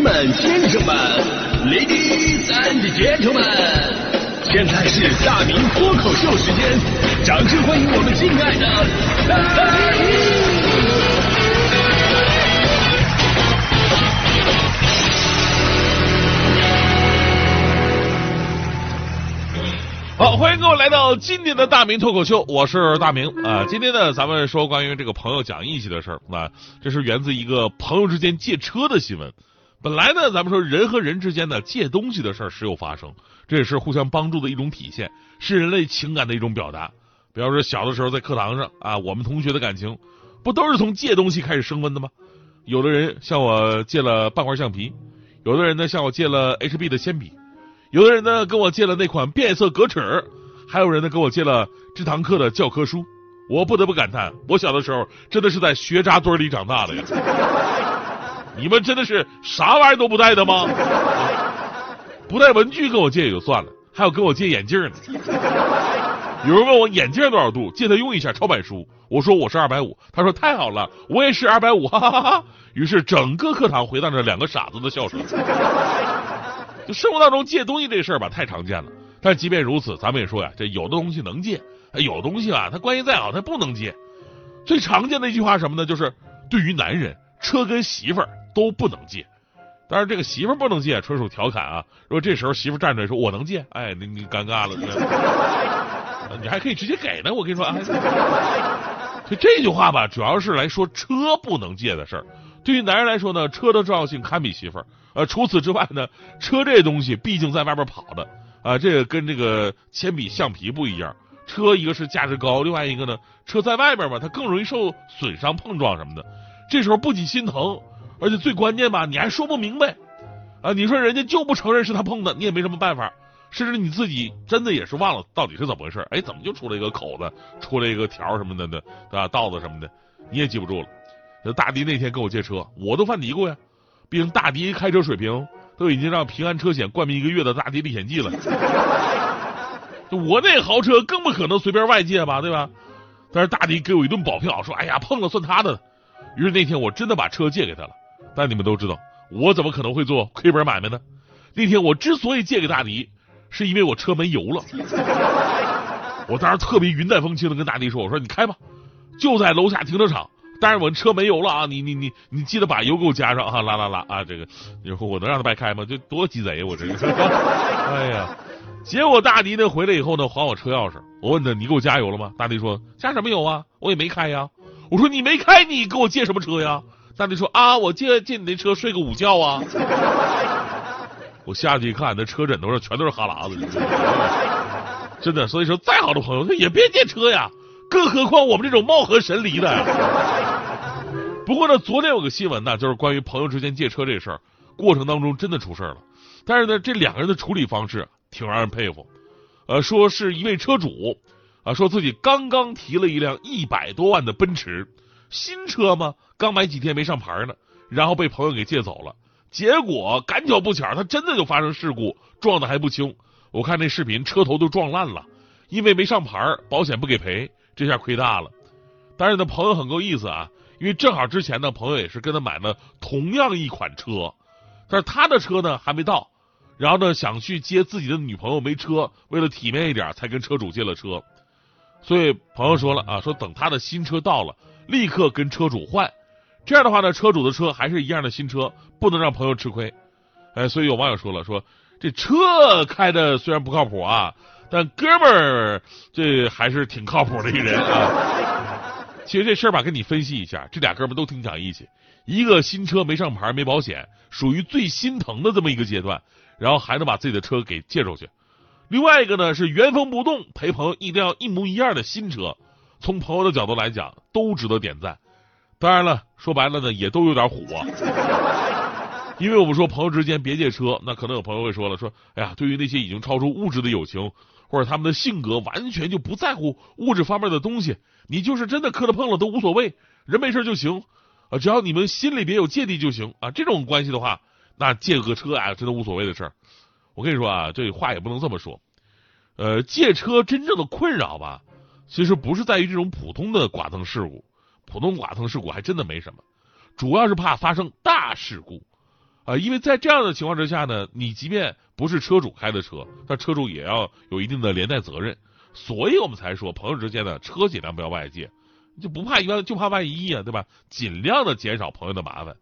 们、先生们、Ladies and gentlemen，现在是大明脱口秀时间，掌声欢迎我们敬爱的大明！好，欢迎各位来到今天的大明脱口秀，我是大明啊、今天呢，咱们说关于这个朋友讲义气的事儿啊，这是源自一个朋友之间借车的新闻。本来呢，咱们说人和人之间呢借东西的事儿时有发生，这也是互相帮助的一种体现，是人类情感的一种表达。比方说小的时候在课堂上啊，我们同学的感情不都是从借东西开始升温的吗？有的人向我借了半块橡皮，有的人呢向我借了 HB 的铅笔。有的人呢跟我借了那款变色格尺，还有人呢跟我借了这堂课的教科书。我不得不感叹，我小的时候真的是在学渣堆里长大的呀！你们真的是啥玩意儿都不带的吗？不带文具跟我借也就算了，还有跟我借眼镜呢。有人问我眼镜多少度，借他用一下抄板书。我说我是二百五，他说太好了，我也是二百五，哈哈哈哈。于是整个课堂回荡着两个傻子的笑声。就生活当中借东西这事儿吧，太常见了。但即便如此，咱们也说呀，这有的东西能借，有的东西啊，他关系再好，他不能借。最常见的一句话什么呢？就是对于男人，车跟媳妇儿都不能借。当然，这个媳妇不能借，纯属调侃啊。如果这时候媳妇站出来说我能借，哎，你你尴尬了，你还可以直接给呢。我跟你说，哎，就这句话吧，主要是来说车不能借的事儿。对于男人来说呢，车的重要性堪比媳妇儿。呃，除此之外呢，车这东西毕竟在外边跑的啊，这个跟这个铅笔、橡皮不一样。车一个是价值高，另外一个呢，车在外边嘛，它更容易受损伤、碰撞什么的。这时候不仅心疼，而且最关键吧，你还说不明白啊！你说人家就不承认是他碰的，你也没什么办法。甚至你自己真的也是忘了到底是怎么回事，哎，怎么就出了一个口子，出了一个条什么的呢？对吧？道子什么的，你也记不住了。那大迪那天跟我借车，我都犯嘀咕呀。毕竟大迪开车水平都已经让平安车险冠名一个月的大迪历险记了，就我那豪车更不可能随便外借吧，对吧？但是大迪给我一顿保票，说哎呀碰了算他的。于是那天我真的把车借给他了。但你们都知道，我怎么可能会做亏本买卖呢？那天我之所以借给大迪，是因为我车没油了。我当时特别云淡风轻的跟大迪说：“我说你开吧，就在楼下停车场。”但是我车没油了啊！你你你你记得把油给我加上啊！拉拉拉啊！这个我能让他白开吗？这多鸡贼我这个！哎呀，结果大迪呢回来以后呢还我车钥匙，我问他你给我加油了吗？大迪说加什么油啊？我也没开呀。我说你没开你给我借什么车呀？大迪说啊我借借你那车睡个午觉啊。我下去一看，那车枕头上全都是哈喇子，真的。所以说再好的朋友他也别借车呀。更何况我们这种貌合神离的。不过呢，昨天有个新闻呢，就是关于朋友之间借车这事儿，过程当中真的出事儿了。但是呢，这两个人的处理方式挺让人佩服。呃，说是一位车主啊，说自己刚刚提了一辆一百多万的奔驰新车嘛，刚买几天没上牌呢，然后被朋友给借走了。结果赶巧不巧，他真的就发生事故，撞的还不轻。我看那视频，车头都撞烂了，因为没上牌，保险不给赔。这下亏大了，但是呢，朋友很够意思啊，因为正好之前呢，朋友也是跟他买了同样一款车，但是他的车呢还没到，然后呢想去接自己的女朋友没车，为了体面一点，才跟车主借了车。所以朋友说了啊，说等他的新车到了，立刻跟车主换，这样的话呢，车主的车还是一样的新车，不能让朋友吃亏。哎，所以有网友说了，说这车开的虽然不靠谱啊。但哥们儿，这还是挺靠谱的一个人啊。其实这事儿吧，跟你分析一下，这俩哥们都挺讲义气。一个新车没上牌、没保险，属于最心疼的这么一个阶段，然后还能把自己的车给借出去。另外一个呢，是原封不动陪朋友一定要一模一样的新车。从朋友的角度来讲，都值得点赞。当然了，说白了呢，也都有点虎啊。因为我们说朋友之间别借车，那可能有朋友会说了，说哎呀，对于那些已经超出物质的友情。或者他们的性格完全就不在乎物质方面的东西，你就是真的磕了碰了都无所谓，人没事就行啊，只要你们心里别有芥蒂就行啊。这种关系的话，那借个车啊，真的无所谓的事儿。我跟你说啊，这话也不能这么说。呃，借车真正的困扰吧，其实不是在于这种普通的剐蹭事故，普通剐蹭事故还真的没什么，主要是怕发生大事故啊，因为在这样的情况之下呢，你即便不是车主开的车，那车主也要有一定的连带责任，所以我们才说朋友之间的车尽量不要外借，就不怕一万就怕万一呀，对吧？尽量的减少朋友的麻烦。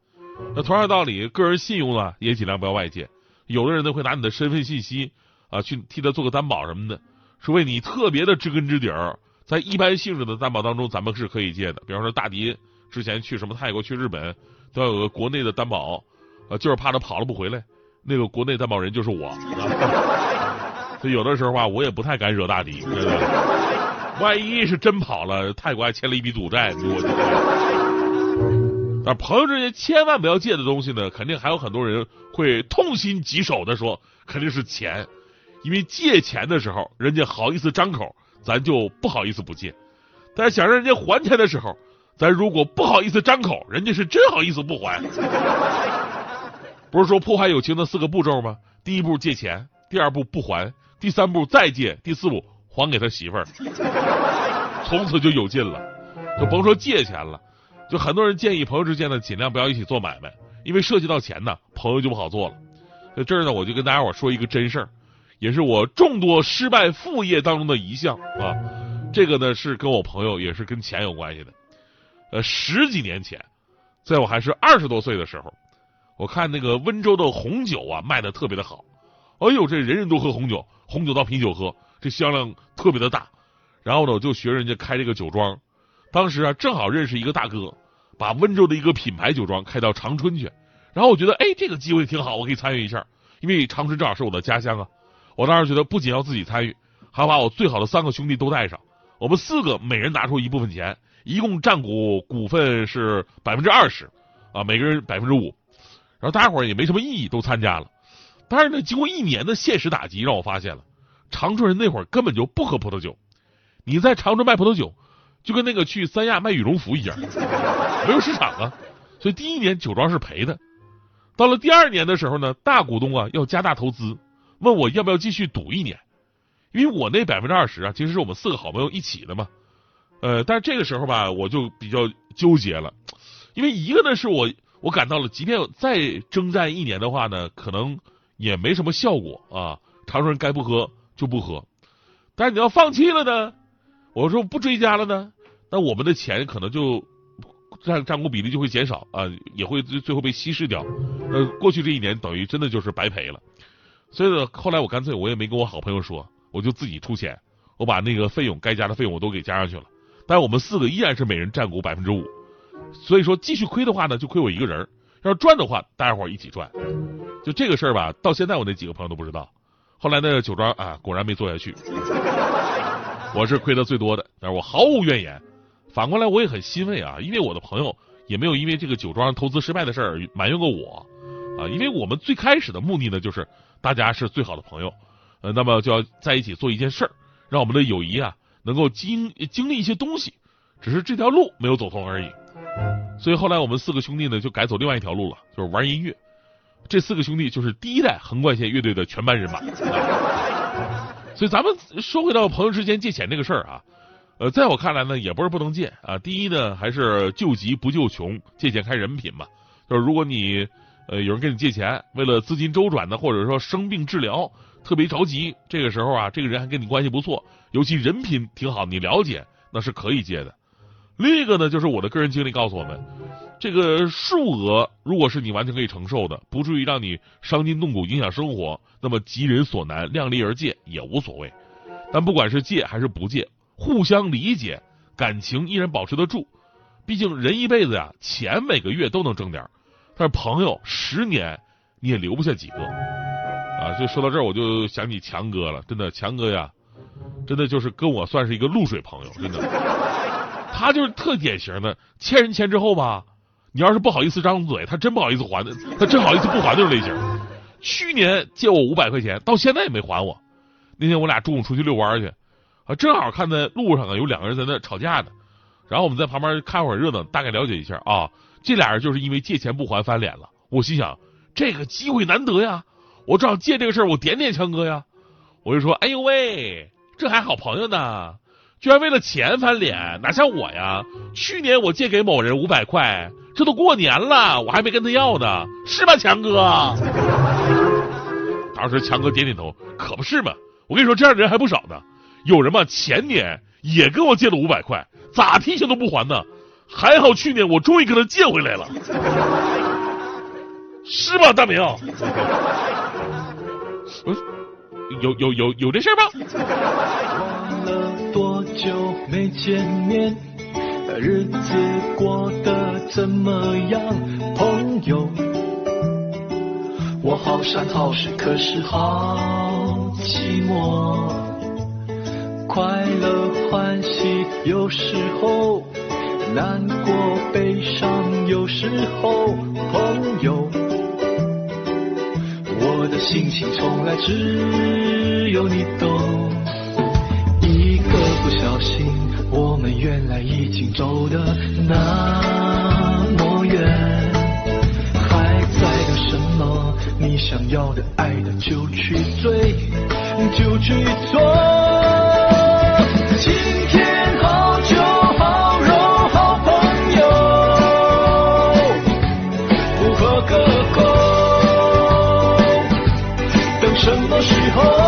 那同样道理，个人信用呢也尽量不要外借，有的人呢会拿你的身份信息啊去替他做个担保什么的，是为你特别的知根知底儿。在一般性质的担保当中，咱们是可以借的，比方说大迪之前去什么泰国、去日本，都要有个国内的担保。啊，就是怕他跑了不回来，那个国内担保人就是我。所以有的时候吧，我也不太敢惹大迪，万一是真跑了，泰国还欠了一笔赌债，我。但朋友之间千万不要借的东西呢，肯定还有很多人会痛心疾首的说，肯定是钱，因为借钱的时候，人家好意思张口，咱就不好意思不借；但是想让人家还钱的时候，咱如果不好意思张口，人家是真好意思不还。不是说破坏友情的四个步骤吗？第一步借钱，第二步不还，第三步再借，第四步还给他媳妇儿，从此就有劲了。就甭说借钱了，就很多人建议朋友之间呢，尽量不要一起做买卖，因为涉及到钱呢，朋友就不好做了。在这儿呢，我就跟大家伙说一个真事儿，也是我众多失败副业当中的一项啊。这个呢是跟我朋友也是跟钱有关系的。呃，十几年前，在我还是二十多岁的时候。我看那个温州的红酒啊，卖的特别的好。哎呦，这人人都喝红酒，红酒当啤酒喝，这销量特别的大。然后呢，我就学人家开这个酒庄。当时啊，正好认识一个大哥，把温州的一个品牌酒庄开到长春去。然后我觉得，哎，这个机会挺好，我可以参与一下。因为长春正好是我的家乡啊。我当时觉得，不仅要自己参与，还要把我最好的三个兄弟都带上。我们四个每人拿出一部分钱，一共占股股份是百分之二十，啊，每个人百分之五。然后大家伙也没什么异议，都参加了。但是呢，经过一年的现实打击，让我发现了长春人那会儿根本就不喝葡萄酒。你在长春卖葡萄酒，就跟那个去三亚卖羽绒服一样，没有市场啊。所以第一年酒庄是赔的。到了第二年的时候呢，大股东啊要加大投资，问我要不要继续赌一年，因为我那百分之二十啊，其实是我们四个好朋友一起的嘛。呃，但是这个时候吧，我就比较纠结了，因为一个呢是我。我感到了，即便再征战一年的话呢，可能也没什么效果啊。长春人该不喝就不喝，但是你要放弃了呢，我说不追加了呢，那我们的钱可能就占占股比例就会减少啊，也会最最后被稀释掉。呃，过去这一年等于真的就是白赔了。所以呢，后来我干脆我也没跟我好朋友说，我就自己出钱，我把那个费用该加的费用我都给加上去了。但我们四个依然是每人占股百分之五。所以说，继续亏的话呢，就亏我一个人；要是赚的话，大家伙一起赚。就这个事儿吧，到现在我那几个朋友都不知道。后来呢，酒庄啊，果然没做下去。我是亏的最多的，但是我毫无怨言。反过来，我也很欣慰啊，因为我的朋友也没有因为这个酒庄投资失败的事儿埋怨过我啊。因为我们最开始的目的呢，就是大家是最好的朋友，呃，那么就要在一起做一件事儿，让我们的友谊啊能够经经历一些东西，只是这条路没有走通而已。所以后来我们四个兄弟呢，就改走另外一条路了，就是玩音乐。这四个兄弟就是第一代横贯线乐队的全班人马。所以咱们说回到朋友之间借钱这个事儿啊，呃，在我看来呢，也不是不能借啊。第一呢，还是救急不救穷，借钱看人品嘛。就是如果你呃有人跟你借钱，为了资金周转呢，或者说生病治疗特别着急，这个时候啊，这个人还跟你关系不错，尤其人品挺好，你了解，那是可以借的。另一个呢，就是我的个人经历告诉我们，这个数额如果是你完全可以承受的，不至于让你伤筋动骨、影响生活，那么急人所难，量力而借也无所谓。但不管是借还是不借，互相理解，感情依然保持得住。毕竟人一辈子呀，钱每个月都能挣点但是朋友十年你也留不下几个啊。就说到这儿，我就想起强哥了，真的，强哥呀，真的就是跟我算是一个露水朋友，真的。他就是特典型的欠人钱之后吧，你要是不好意思张嘴，他真不好意思还的，他真好意思不还那种类型。去年借我五百块钱，到现在也没还我。那天我俩中午出去遛弯去，啊，正好看在路上啊有两个人在那吵架呢，然后我们在旁边看会儿热闹，大概了解一下啊，这俩人就是因为借钱不还翻脸了。我心想，这个机会难得呀，我正好借这个事儿，我点点强哥呀。我就说，哎呦喂，这还好朋友呢。居然为了钱翻脸，哪像我呀？去年我借给某人五百块，这都过年了，我还没跟他要呢，是吧，强哥？当时强哥点点头，可不是嘛。我跟你说，这样的人还不少呢。有人嘛，前年也跟我借了五百块，咋提醒都不还呢。还好去年我终于给他借回来了，是吧，大明？有有有有这事儿吗？了多久没见面？日子过得怎么样，朋友？我好山好水，可是好寂寞。快乐欢喜有时候，难过悲伤有时候，朋友。我的心情从来只有你懂。一个不小心，我们原来已经走的那么远，还在等什么？你想要的、爱的就去追，就去做。时候？